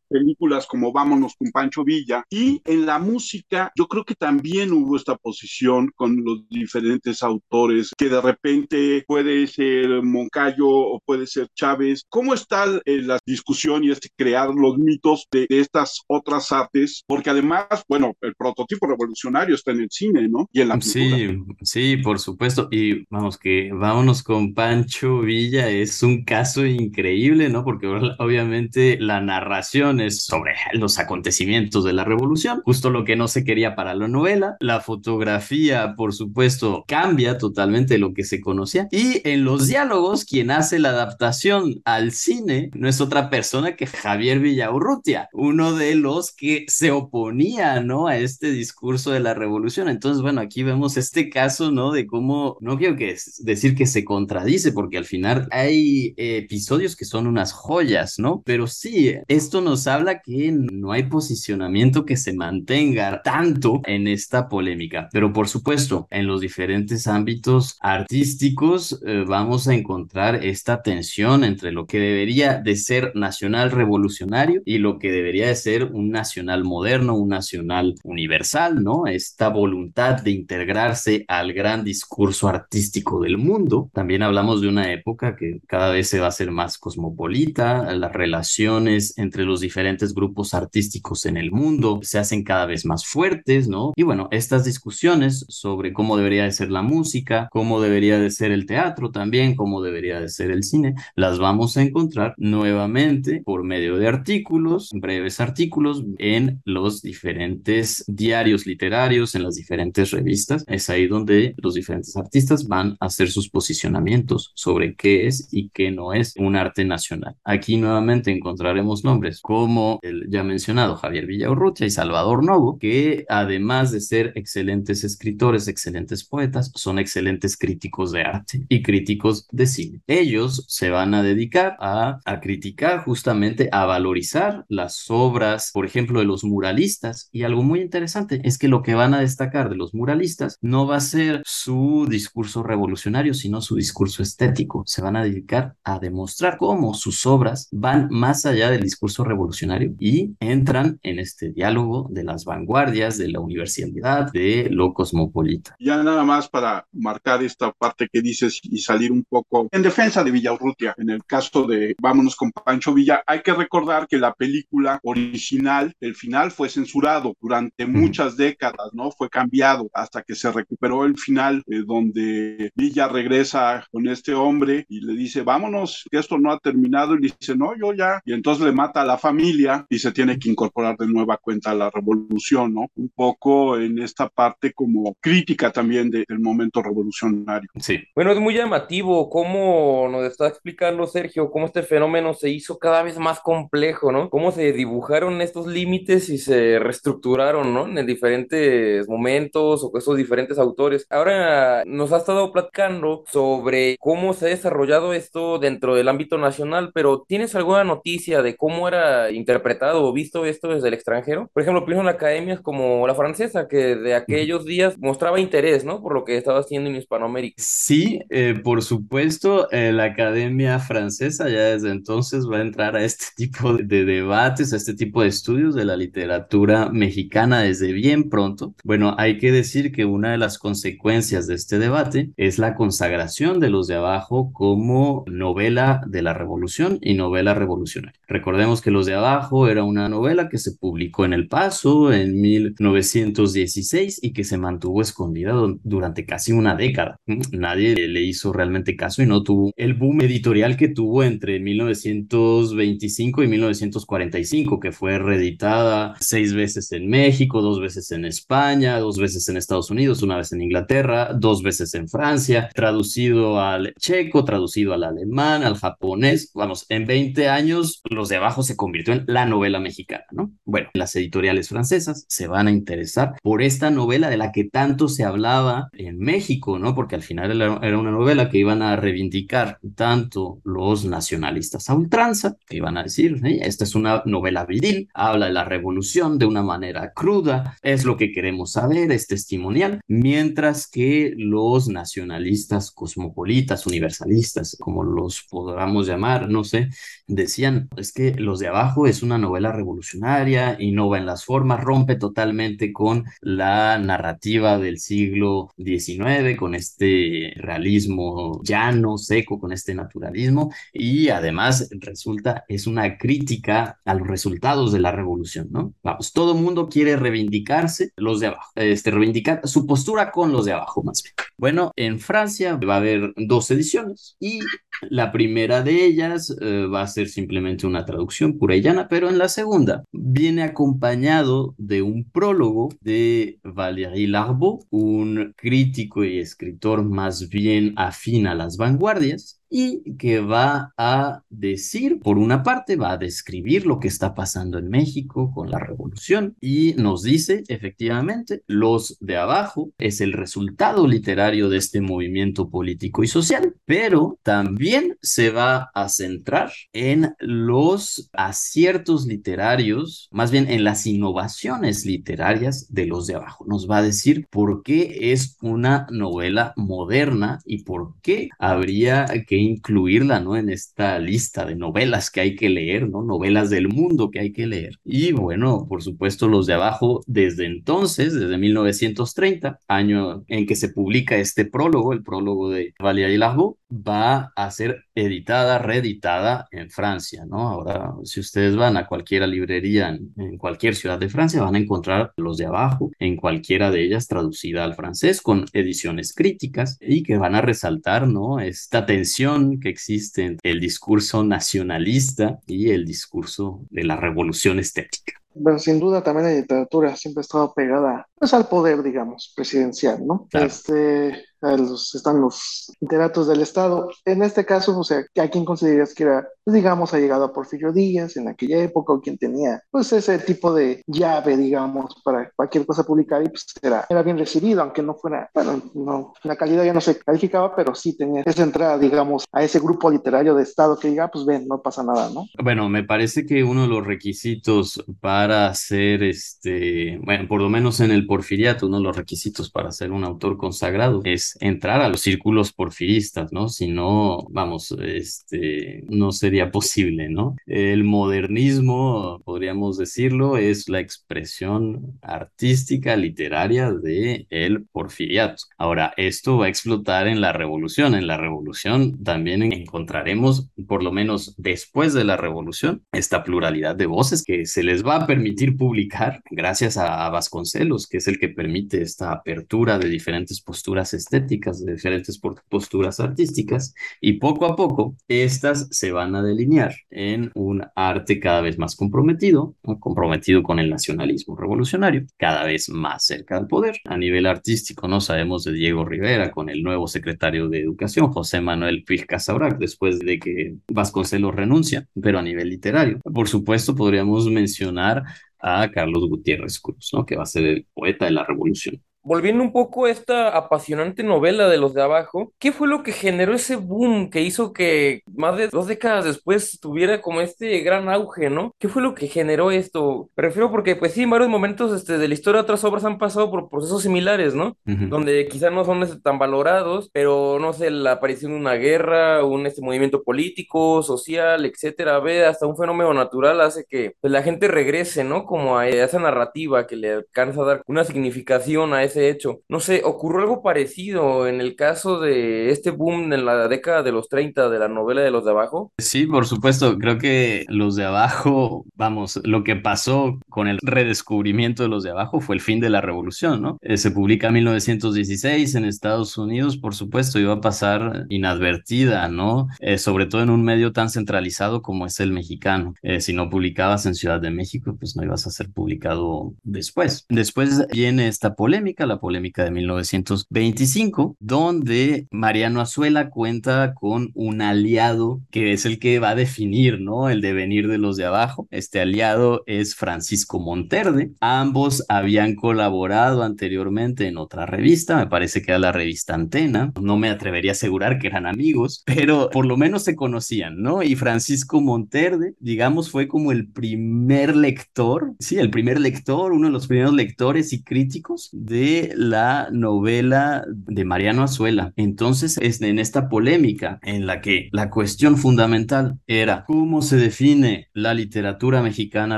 Speaker 1: películas como Vámonos con Pancho Villa. Y en la música, yo creo que también hubo esta posición con los diferentes autores, que de repente puede ser Moncayo o puede ser Chávez. ¿Cómo está eh, la discusión y este crear los mitos de, de estas otras artes? Porque además, bueno, el prototipo revolucionario está en el cine, ¿no? Y en la
Speaker 4: pintura. Sí, sí, por supuesto. Y vamos, que vámonos con Pancho Villa es un caso increíble, ¿no? Porque obviamente la narración es sobre los acontecimientos de la revolución, justo lo que no se quería para la novela. La fotografía, por supuesto, cambia totalmente lo que se conocía. Y en los diálogos, quien hace la adaptación al cine no es otra persona que Javier Villaurrutia, uno de los que se oponía, ¿no? A este discurso de la revolución. Entonces, bueno, aquí vemos este caso, ¿no? De cómo, no quiero que decir que se contradice, porque al final hay episodios que son unas joyas, ¿no? Pero sí, esto nos habla que no hay posicionamiento que se mantenga tanto en esta polémica. Pero por supuesto, en los diferentes ámbitos artísticos eh, vamos a encontrar esta tensión entre lo que debería de ser nacional revolucionario y lo que debería de ser un nacional moderno, un nacional universal, ¿no? Esta voluntad de integrarse al gran discurso artístico del mundo. También hablamos de una época que cada vez se va a hacer más cosmopolita, las relaciones entre los diferentes grupos artísticos en el mundo se hacen cada vez más fuertes, ¿no? Y bueno, estas discusiones sobre cómo debería de ser la música, cómo debería de ser el teatro también, cómo debería de ser el cine, las vamos a encontrar nuevamente por medio de artículos, breves artículos en los diferentes diarios literarios, en las diferentes revistas. Es ahí donde los diferentes artistas van a hacer sus posicionamientos sobre qué es y qué no es un arte nacional. Aquí nuevamente encontraremos nombres como el ya mencionado Javier Villaurrutia y Salvador Novo, que además de ser excelentes escritores, excelentes poetas, son excelentes críticos de arte y críticos de cine. Ellos se van a dedicar a, a criticar justamente, a valorizar las obras, por ejemplo, de los muralistas. Y algo muy interesante es que lo que van a destacar de los muralistas no va a ser su discurso revolucionario, sino su discurso estético. Se van a dedicar a demostrar cómo sus obras van más allá del discurso revolucionario y entran en este diálogo de las vanguardias, de la universalidad, de lo cosmopolita.
Speaker 1: Ya nada más para marcar esta parte que dices y salir un poco en defensa de Villaurrutia. En el caso de Vámonos con Pancho Villa, hay que recordar que la película original, el final fue censurado durante muchas décadas, ¿no? Fue cambiado hasta que se recuperó el final eh, donde Villa regresa con este hombre y le dice, vámonos, que esto no ha terminado. Y le dice, no, yo ya. Y entonces le mata a la familia y se tiene que incorporar de nueva cuenta a la revolución, ¿no? Un poco en esta parte como crítica también del momento revolucionario.
Speaker 3: Sí. Bueno, es muy llamativo cómo nos está explicando Sergio, cómo este fenómeno se hizo cada vez más complejo, ¿no? Cómo se dibujaron estos límites y se reestructuraron, ¿no? En diferentes momentos o esos diferentes autores. Ahora nos ha estado platicando sobre cómo se ha desarrollado esto dentro del ámbito nacional, pero ¿tienes alguna noticia de cómo cómo era interpretado o visto esto desde el extranjero. Por ejemplo, pienso en academias como la francesa, que de aquellos días mostraba interés, ¿no? Por lo que estaba haciendo en Hispanoamérica.
Speaker 4: Sí, eh, por supuesto, eh, la academia francesa ya desde entonces va a entrar a este tipo de debates, a este tipo de estudios de la literatura mexicana desde bien pronto. Bueno, hay que decir que una de las consecuencias de este debate es la consagración de los de abajo como novela de la revolución y novela revolucionaria. Recordemos que Los de Abajo era una novela que se publicó en El Paso en 1916 y que se mantuvo escondida durante casi una década. Nadie le hizo realmente caso y no tuvo el boom editorial que tuvo entre 1925 y 1945, que fue reeditada seis veces en México, dos veces en España, dos veces en Estados Unidos, una vez en Inglaterra, dos veces en Francia, traducido al checo, traducido al alemán, al japonés. Vamos, en 20 años los de abajo se convirtió en la novela mexicana, ¿no? Bueno, las editoriales francesas se van a interesar por esta novela de la que tanto se hablaba en México, ¿no? Porque al final era una novela que iban a reivindicar tanto los nacionalistas a ultranza, que iban a decir, esta es una novela viril, habla de la revolución de una manera cruda, es lo que queremos saber, es testimonial, mientras que los nacionalistas cosmopolitas, universalistas, como los podamos llamar, no sé, decían, es que Los de Abajo es una novela revolucionaria, innova en las formas, rompe totalmente con la narrativa del siglo XIX, con este realismo llano, seco, con este naturalismo, y además resulta, es una crítica a los resultados de la revolución, ¿no? Vamos, todo mundo quiere reivindicarse, los de abajo, este, reivindicar su postura con los de abajo, más bien. Bueno, en Francia va a haber dos ediciones y la primera de ellas eh, va a ser simplemente una traducción pura y llana, pero en la segunda viene acompañado de un prólogo de Valéry Larbeau, un crítico y escritor más bien afín a las vanguardias, y que va a decir, por una parte, va a describir lo que está pasando en México con la revolución y nos dice, efectivamente, los de abajo es el resultado literario de este movimiento político y social, pero también se va a centrar en los aciertos literarios, más bien en las innovaciones literarias de los de abajo. Nos va a decir por qué es una novela moderna y por qué habría que incluirla, ¿no? En esta lista de novelas que hay que leer, ¿no? Novelas del mundo que hay que leer. Y bueno, por supuesto, los de abajo, desde entonces, desde 1930, año en que se publica este prólogo, el prólogo de Valéry Largo, va a ser editada, reeditada en Francia, ¿no? Ahora, si ustedes van a cualquier librería en, en, cualquier ciudad de Francia, van a encontrar los de abajo, en cualquiera de ellas traducida al francés con ediciones críticas y que van a resaltar, ¿no? Esta tensión que existe entre el discurso nacionalista y el discurso de la revolución estética.
Speaker 2: Bueno, sin duda también la literatura siempre ha estado pegada pues, al poder, digamos, presidencial, ¿no?
Speaker 4: Claro.
Speaker 2: Este, los, están los literatos del Estado. En este caso, o sea, ¿a quién consideras que era, pues, digamos, ha llegado a Porfirio Díaz en aquella época o quien tenía, pues, ese tipo de llave, digamos, para cualquier cosa publicar y pues era, era bien recibido, aunque no fuera, bueno, no, la calidad ya no se calificaba, pero sí tenía esa entrada, digamos, a ese grupo literario de Estado que diga, pues ven, no pasa nada, ¿no?
Speaker 4: Bueno, me parece que uno de los requisitos para ser, este, bueno, por lo menos en el porfiriato, uno de los requisitos para ser un autor consagrado es entrar a los círculos porfiristas, ¿no? Si no, vamos, este, no sería posible, ¿no? El modernismo, podríamos decirlo, es la expresión artística, literaria de el porfiriato. Ahora, esto va a explotar en la revolución. En la revolución también encontraremos, por lo menos después de la revolución, esta pluralidad de voces que se les va a permitir publicar gracias a Vasconcelos, es el que permite esta apertura de diferentes posturas estéticas, de diferentes posturas artísticas, y poco a poco estas se van a delinear en un arte cada vez más comprometido, comprometido con el nacionalismo revolucionario, cada vez más cerca del poder. A nivel artístico, no sabemos de Diego Rivera con el nuevo secretario de Educación, José Manuel Puig Casabrac, después de que Vasconcelos renuncia, pero a nivel literario. Por supuesto, podríamos mencionar a Carlos Gutiérrez Cruz, ¿no? que va a ser el poeta de la revolución.
Speaker 3: Volviendo un poco a esta apasionante novela de los de abajo, ¿qué fue lo que generó ese boom que hizo que más de dos décadas después tuviera como este gran auge, ¿no? ¿Qué fue lo que generó esto? Me refiero porque, pues sí, en varios momentos este, de la historia otras obras han pasado por procesos similares, ¿no? Donde quizás no son este, tan valorados, pero no sé, la aparición de una guerra, un este, movimiento político, social, etcétera, ve, hasta un fenómeno natural hace que pues, la gente regrese, ¿no? Como a esa narrativa que le alcanza a dar una significación a ese hecho. No sé, ocurrió algo parecido en el caso de este boom en la década de los 30 de la novela de los de abajo.
Speaker 4: Sí, por supuesto, creo que los de abajo, vamos, lo que pasó con el redescubrimiento de los de abajo fue el fin de la revolución, ¿no? Eh, se publica en 1916 en Estados Unidos, por supuesto, iba a pasar inadvertida, ¿no? Eh, sobre todo en un medio tan centralizado como es el mexicano. Eh, si no publicabas en Ciudad de México, pues no ibas a ser publicado después. Después viene esta polémica, la polémica de 1925, donde Mariano Azuela cuenta con un aliado que es el que va a definir, ¿no? El devenir de los de abajo. Este aliado es Francisco Monterde. Ambos habían colaborado anteriormente en otra revista, me parece que era la revista Antena. No me atrevería a asegurar que eran amigos, pero por lo menos se conocían, ¿no? Y Francisco Monterde, digamos, fue como el primer lector, sí, el primer lector, uno de los primeros lectores y críticos de la novela de Mariano Azuela. Entonces, es en esta polémica en la que la cuestión fundamental era cómo se define la literatura mexicana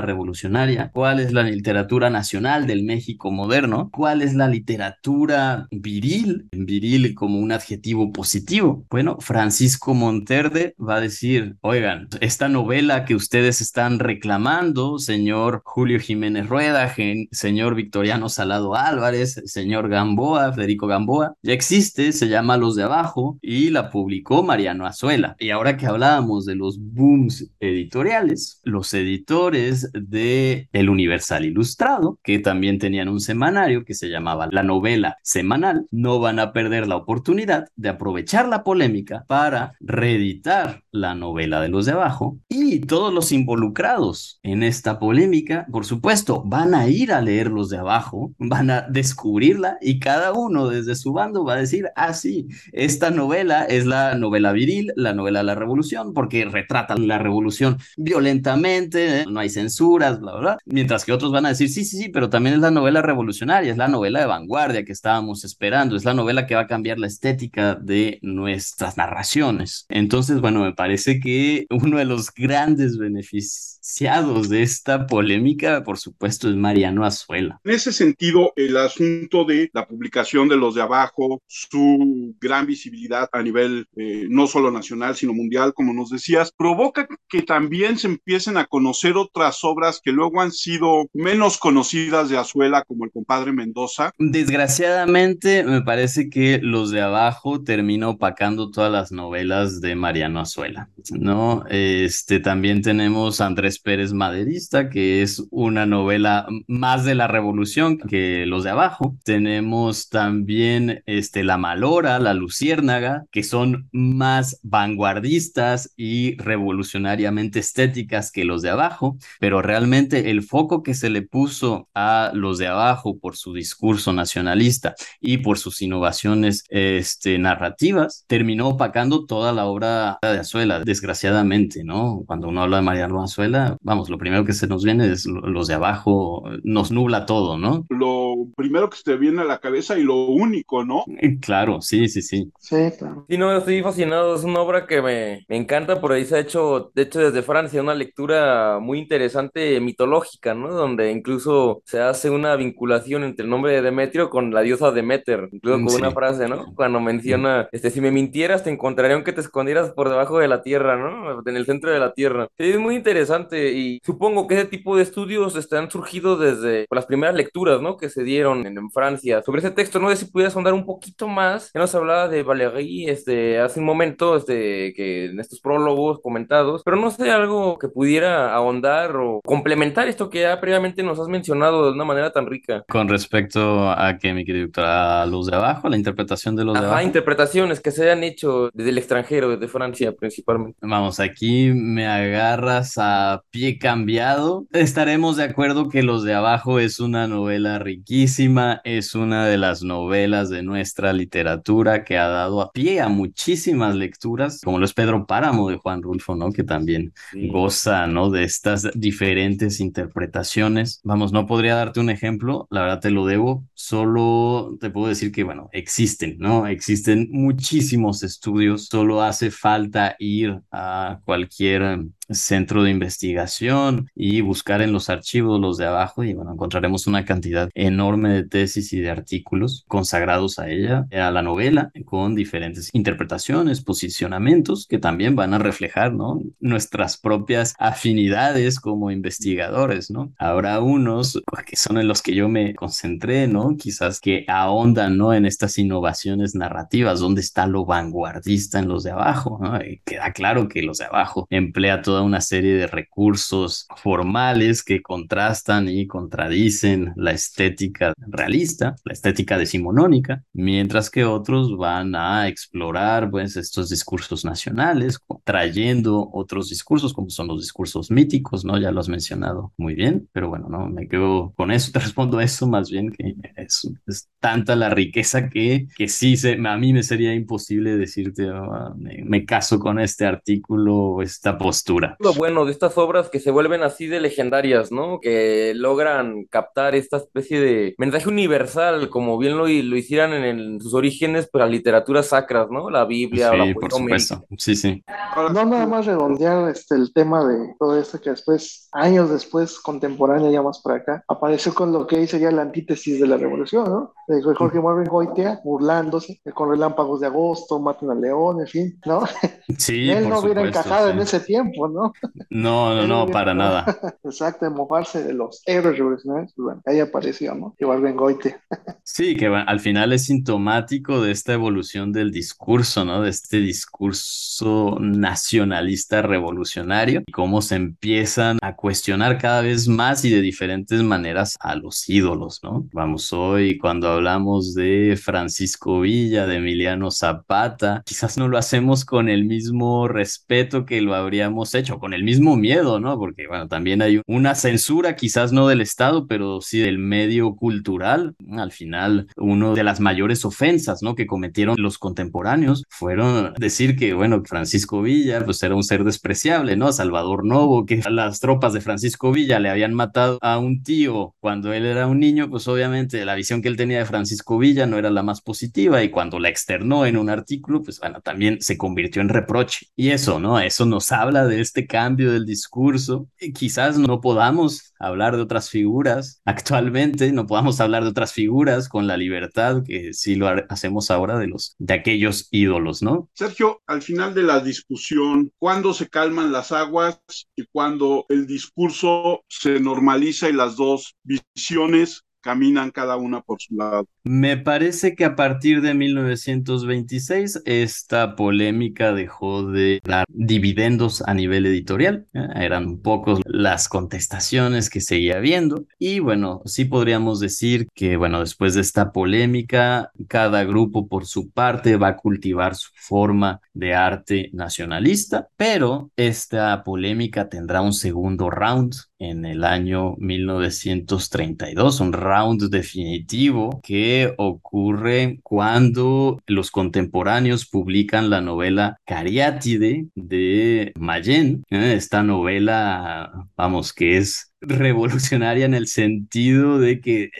Speaker 4: revolucionaria, cuál es la literatura nacional del México moderno, cuál es la literatura viril, viril como un adjetivo positivo. Bueno, Francisco Monterde va a decir, oigan, esta novela que ustedes están reclamando, señor Julio Jiménez Rueda, señor Victoriano Salado Álvarez, señor Gamboa, Federico Gamboa, ya existe, se llama Los de Abajo y la publicó Mariano Azuela. Y ahora que hablábamos de los booms editoriales, los editores de El Universal Ilustrado, que también tenían un semanario que se llamaba La Novela Semanal, no van a perder la oportunidad de aprovechar la polémica para reeditar la novela de los de abajo y todos los involucrados en esta polémica, por supuesto, van a ir a leer los de abajo, van a descubrirla y cada uno desde su bando va a decir, ah, sí, esta novela es la novela viril, la novela de la revolución, porque retrata la revolución violentamente, no hay censuras, bla, bla, Mientras que otros van a decir, sí, sí, sí, pero también es la novela revolucionaria, es la novela de vanguardia que estábamos esperando, es la novela que va a cambiar la estética de nuestras narraciones. Entonces, bueno, me parece que uno de los grandes beneficiados de esta polémica, por supuesto, es Mariano Azuela.
Speaker 1: En ese sentido, el asunto de la publicación de los de abajo, su gran visibilidad a nivel eh, no solo nacional, sino mundial, como nos decías, provoca que también se empiecen a conocer otras obras que luego han sido menos conocidas de Azuela, como el compadre Mendoza.
Speaker 4: Desgraciadamente, me parece que los de abajo termina opacando todas las novelas de Mariano Azuela, ¿no? Este, también tenemos Andrés Pérez Maderista, que es una novela más de la revolución que los de abajo. Tenemos también este, La Malora, La Luciérnaga, que son más vanguardistas y revolucionariamente estéticas que los de abajo, pero realmente el foco que se le puso a los de abajo por su discurso nacionalista y por sus innovaciones este, narrativas, terminó opacando toda la obra de Azuela, desgraciadamente, ¿no? Cuando uno habla de Mariano Azuela, vamos, lo primero que se nos viene es los de abajo, nos nubla todo, ¿no?
Speaker 1: Lo primero que se te viene a la cabeza y lo único, ¿no?
Speaker 4: Claro, sí, sí, sí.
Speaker 2: Sí, claro.
Speaker 3: Sí, no, estoy fascinado, es una obra que me, me encanta, por ahí se ha hecho, de hecho, desde Francia, una lectura muy interesante mitológica, ¿no? Donde incluso se hace una vinculación entre el nombre de Demetrio con la diosa Demeter, incluso con una frase, ¿no? Cuando menciona, este, si me mintieras, te encontraría aunque te escondieras por debajo de la tierra, ¿no? En el centro de la tierra. Sí, es muy interesante y supongo que ese tipo de estudios están surgido desde las primeras lecturas, ¿no? Que se dieron en, Francia. Sobre ese texto, no sé si pudieras andar un poquito más. Ya nos hablaba de Valéry este, hace un momento, este, que en estos prólogos comentados, pero no sé, algo que pudiera ahondar o complementar esto que ya previamente nos has mencionado de una manera tan rica.
Speaker 4: Con respecto a que, mi querido doctor, a los de abajo, la interpretación de los de abajo.
Speaker 3: interpretaciones que se hayan hecho desde el extranjero, desde Francia principalmente.
Speaker 4: Vamos, aquí me agarras a a pie cambiado, estaremos de acuerdo que Los de Abajo es una novela riquísima, es una de las novelas de nuestra literatura que ha dado a pie a muchísimas lecturas, como lo es Pedro Páramo de Juan Rulfo, ¿no? Que también goza, ¿no? De estas diferentes interpretaciones. Vamos, no podría darte un ejemplo, la verdad te lo debo, solo te puedo decir que, bueno, existen, ¿no? Existen muchísimos estudios, solo hace falta ir a cualquier centro de investigación y buscar en los archivos los de abajo y bueno, encontraremos una cantidad enorme de tesis y de artículos consagrados a ella, a la novela, con diferentes interpretaciones, posicionamientos que también van a reflejar, ¿no? Nuestras propias afinidades como investigadores, ¿no? Habrá unos que son en los que yo me concentré, ¿no? Quizás que ahondan, ¿no? En estas innovaciones narrativas, ¿dónde está lo vanguardista en los de abajo? ¿no? queda claro que los de abajo emplea todo una serie de recursos formales que contrastan y contradicen la estética realista, la estética decimonónica, mientras que otros van a explorar pues estos discursos nacionales, trayendo otros discursos como son los discursos míticos, ¿no? Ya lo has mencionado muy bien, pero bueno, no me quedo con eso, te respondo eso más bien que es, es tanta la riqueza que, que sí, se, a mí me sería imposible decirte, oh, me, me caso con este artículo esta postura.
Speaker 3: Lo bueno de estas obras que se vuelven así de legendarias, ¿no? Que logran captar esta especie de mensaje universal, como bien lo, lo hicieran en, sus orígenes, pero las literaturas sacras, ¿no? La Biblia,
Speaker 4: sí,
Speaker 3: la
Speaker 4: por supuesto. Sí, sí.
Speaker 2: No nada más redondear este, el tema de todo esto que después, años después, contemporáneo ya más por acá, apareció con lo que ya la antítesis de la revolución, ¿no? De Jorge Marvin Goitia burlándose con relámpagos de agosto, maten al león, en fin, ¿no?
Speaker 4: Sí,
Speaker 2: Él
Speaker 4: por
Speaker 2: no hubiera
Speaker 4: supuesto,
Speaker 2: encajado
Speaker 4: sí.
Speaker 2: en ese tiempo, ¿no?
Speaker 4: No, no, no, para nada.
Speaker 2: Exacto, de mofarse de los héroes revolucionarios, pues bueno, ahí apareció, ¿no? Igual Bengoite.
Speaker 4: Sí, que al final es sintomático de esta evolución del discurso, ¿no? De este discurso nacionalista revolucionario y cómo se empiezan a cuestionar cada vez más y de diferentes maneras a los ídolos, ¿no? Vamos, hoy cuando hablamos de Francisco Villa, de Emiliano Zapata, quizás no lo hacemos con el mismo respeto que lo habríamos hecho, con el mismo miedo, ¿no? Porque, bueno, también hay una censura, quizás no del Estado, pero sí del medio cultural. Al final, una de las mayores ofensas, ¿no? Que cometieron los contemporáneos fueron decir que, bueno, Francisco Villa, pues era un ser despreciable, ¿no? Salvador Novo, que las tropas de Francisco Villa le habían matado a un tío cuando él era un niño, pues obviamente la visión que él tenía de Francisco Villa no era la más positiva y cuando la externó en un artículo, pues bueno, también se convirtió en reproche. Y eso, ¿no? Eso nos habla de este cambio del discurso. Quizás no podamos hablar de otras figuras actualmente, no podamos hablar de otras figuras con la libertad que sí lo ha- hacemos ahora de los de aquellos ídolos, ¿no?
Speaker 1: Sergio, al final de la discusión, ¿cuándo se calman las aguas y cuándo el discurso se normaliza y las dos visiones caminan cada una por su lado?
Speaker 4: Me parece que a partir de 1926 esta polémica dejó de dar dividendos a nivel editorial. ¿eh? Eran pocos las contestaciones que seguía habiendo. Y bueno, sí podríamos decir que, bueno, después de esta polémica, cada grupo por su parte va a cultivar su forma de arte nacionalista, pero esta polémica tendrá un segundo round en el año 1932, un round definitivo que ocurre cuando los contemporáneos publican la novela Cariátide de Mayen, ¿eh? esta novela, vamos, que es revolucionaria en el sentido de que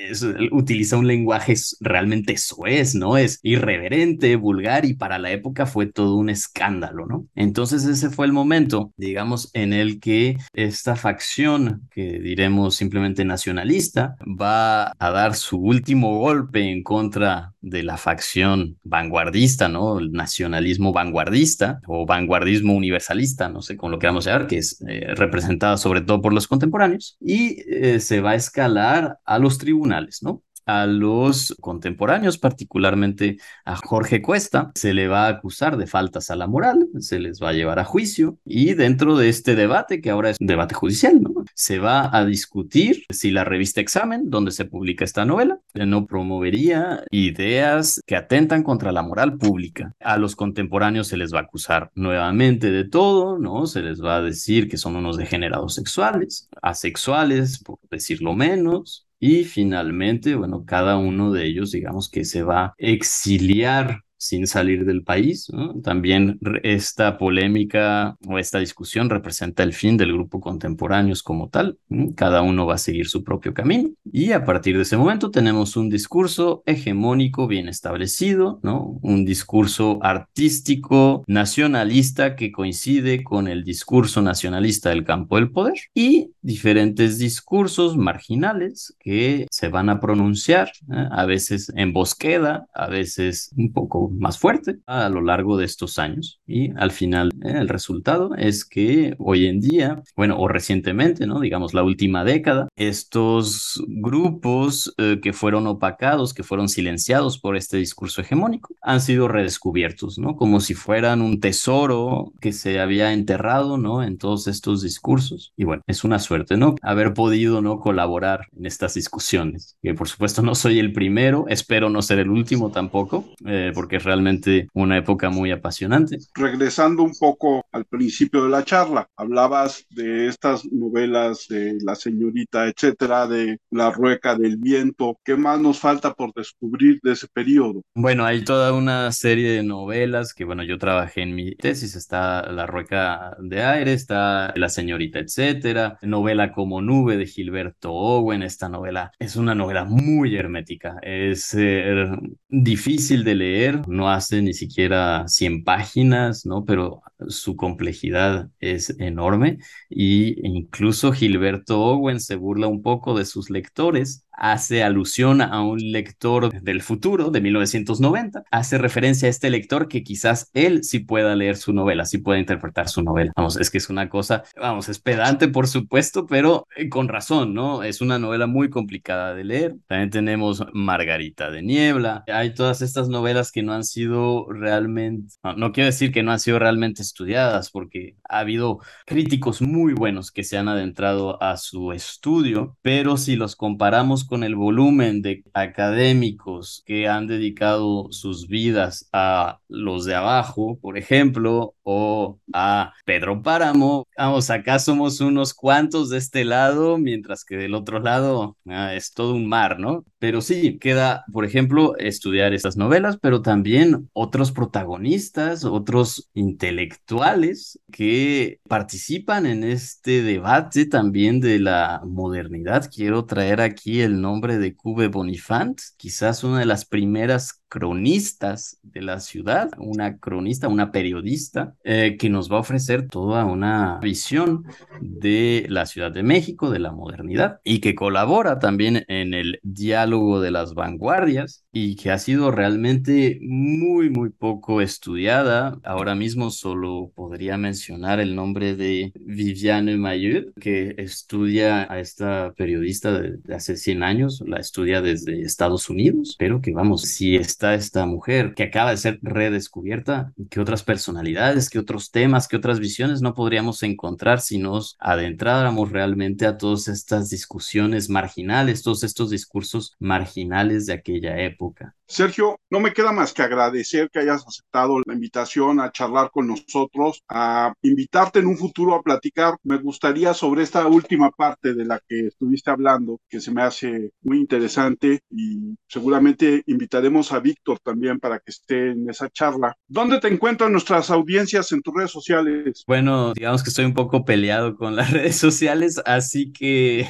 Speaker 4: utiliza un lenguaje realmente soez, ¿no? Es irreverente, vulgar y para la época fue todo un escándalo, ¿no? Entonces ese fue el momento, digamos, en el que esta facción, que diremos simplemente nacionalista, va a dar su último golpe en contra de la facción vanguardista, ¿no? El nacionalismo vanguardista o vanguardismo universalista, no sé cómo lo queramos llamar, que es eh, representada sobre todo por los contemporáneos, y eh, se va a escalar a los tribunales, ¿no? A los contemporáneos, particularmente a Jorge Cuesta, se le va a acusar de faltas a la moral, se les va a llevar a juicio y dentro de este debate, que ahora es un debate judicial, se va a discutir si la revista Examen, donde se publica esta novela, no promovería ideas que atentan contra la moral pública. A los contemporáneos se les va a acusar nuevamente de todo, ¿no? Se les va a decir que son unos degenerados sexuales, asexuales, por decirlo menos, y finalmente, bueno, cada uno de ellos, digamos que se va a exiliar sin salir del país. También esta polémica o esta discusión representa el fin del grupo contemporáneos como tal. Cada uno va a seguir su propio camino y a partir de ese momento tenemos un discurso hegemónico bien establecido, ¿no? Un discurso artístico nacionalista que coincide con el discurso nacionalista del campo del poder y diferentes discursos marginales que se van a pronunciar, ¿eh? a veces en bosqueda, a veces un poco más fuerte a lo largo de estos años. Y al final, eh, el resultado es que hoy en día, bueno, o recientemente, ¿no? Digamos, la última década, estos grupos eh, que fueron opacados, que fueron silenciados por este discurso hegemónico, han sido redescubiertos, ¿no? Como si fueran un tesoro que se había enterrado, ¿no? En todos estos discursos. Y bueno, es una suerte, ¿no? Haber podido, ¿no? Colaborar en estas discusiones. Que por supuesto no soy el primero, espero no ser el último tampoco, eh, porque es realmente una época muy apasionante.
Speaker 1: Regresando un poco al principio de la charla, hablabas de estas novelas de La Señorita, etcétera, de La Rueca del Viento. ¿Qué más nos falta por descubrir de ese periodo?
Speaker 4: Bueno, hay toda una serie de novelas que, bueno, yo trabajé en mi tesis. Está La Rueca de Aire, está La Señorita, etcétera. Novela como Nube de Gilberto Owen. Esta novela es una novela muy hermética. Es eh, difícil de leer, no hace ni siquiera 100 páginas, ¿no? Pero su complejidad es enorme y incluso Gilberto Owen se burla un poco de sus lectores hace alusión a un lector del futuro, de 1990, hace referencia a este lector que quizás él sí pueda leer su novela, sí pueda interpretar su novela. Vamos, es que es una cosa, vamos, es pedante por supuesto, pero eh, con razón, ¿no? Es una novela muy complicada de leer. También tenemos Margarita de Niebla. Hay todas estas novelas que no han sido realmente, no, no quiero decir que no han sido realmente estudiadas, porque ha habido críticos muy buenos que se han adentrado a su estudio, pero si los comparamos con el volumen de académicos que han dedicado sus vidas a los de abajo, por ejemplo, o a Pedro Páramo, vamos, acá somos unos cuantos de este lado, mientras que del otro lado ah, es todo un mar, ¿no? Pero sí, queda, por ejemplo, estudiar estas novelas, pero también otros protagonistas, otros intelectuales que participan en este debate también de la modernidad. Quiero traer aquí el nombre de Cube Bonifant, quizás una de las primeras cronistas de la ciudad, una cronista, una periodista, eh, que nos va a ofrecer toda una visión de la Ciudad de México, de la modernidad, y que colabora también en el diálogo de las vanguardias y que ha sido realmente muy, muy poco estudiada. Ahora mismo solo podría mencionar el nombre de Viviane Mayud, que estudia a esta periodista de, hace 100 años, la estudia desde Estados Unidos, pero que vamos, si está esta mujer que acaba de ser redescubierta, ¿qué otras personalidades, qué otros temas, qué otras visiones no podríamos encontrar si nos adentráramos realmente a todas estas discusiones marginales, todos estos discursos marginales de aquella época?
Speaker 1: Sergio, no me queda más que agradecer que hayas aceptado la invitación a charlar con nosotros, a invitarte en un futuro a platicar. Me gustaría sobre esta última parte de la que estuviste hablando, que se me hace muy interesante y seguramente invitaremos a Víctor también para que esté en esa charla. ¿Dónde te encuentran nuestras audiencias en tus redes sociales?
Speaker 4: Bueno, digamos que estoy un poco peleado con las redes sociales, así que,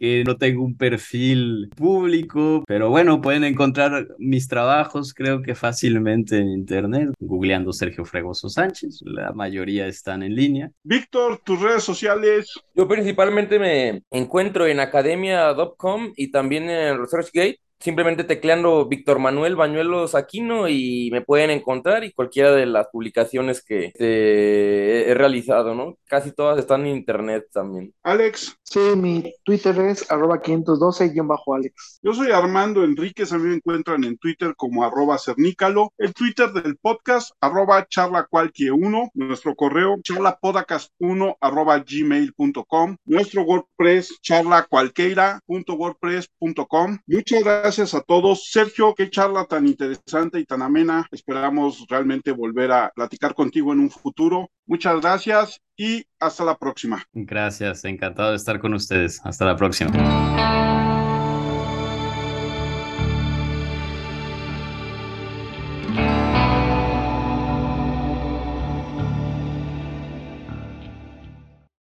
Speaker 4: que no tengo un perfil público, pero bueno, pueden encontrar mis trabajos, creo que fácilmente en internet, googleando Sergio Fregoso Sánchez. La mayoría están en línea.
Speaker 1: Víctor, tus redes sociales.
Speaker 3: Yo principalmente me encuentro en academia.com y también en ResearchGate simplemente tecleando Víctor Manuel Bañuelos Aquino y me pueden encontrar y cualquiera de las publicaciones que este, he realizado, ¿no? Casi todas están en internet también.
Speaker 1: Alex.
Speaker 2: Sí, mi Twitter es arroba 512-Alex.
Speaker 1: Yo soy Armando Enríquez, a mí me encuentran en Twitter como arroba cernícalo, el Twitter del podcast arroba charla cualquier uno, nuestro correo charlapodcast1 arroba gmail.com, nuestro WordPress charlacualqueira.wordpress.com. Muchas gracias a todos. Sergio, qué charla tan interesante y tan amena. Esperamos realmente volver a platicar contigo en un futuro. Muchas gracias y hasta la próxima.
Speaker 4: Gracias, encantado de estar con ustedes. Hasta la próxima.